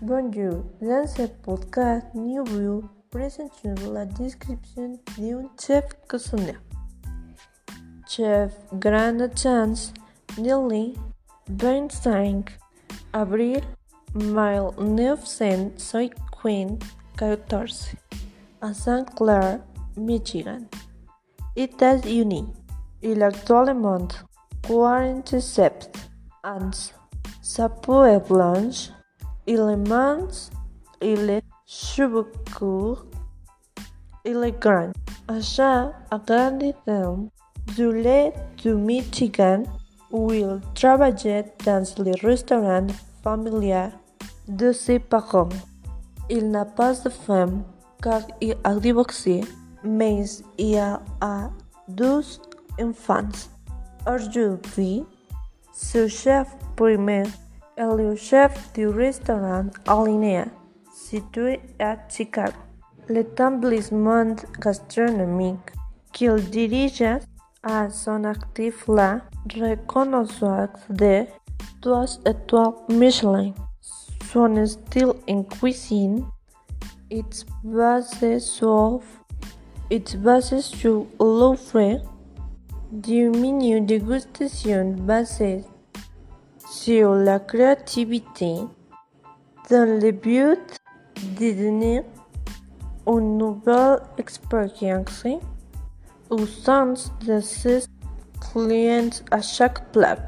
Bonjour, dans ce podcast, nous vous présentons la description d'un chef cuisinier. Chef Grant Achatz, Nelly, 25 avril 1974 à St. Clair, Michigan, États-Unis. Il actuellement 47 ans. Sa peau est blanche, mince, il est cheveux il est grand. Achat à grande ferme du lait du Michigan où il travaillait dans le restaurant familial de ses parents. Il n'a pas de femme car il a divorcé, mais il a deux enfants. Aujourd'hui, ce chef primaire le chef du restaurant Alinea, situé à Chicago. L'établissement gastronomique qu'il dirige a son actif la reconnaissance de trois étoiles Michelin. Son style en cuisine est basé sur, est basé sur l'offre du menu dégustation basé sur la créativité dans le but de donner une nouvelle expérience au sens de ses clients à chaque plat.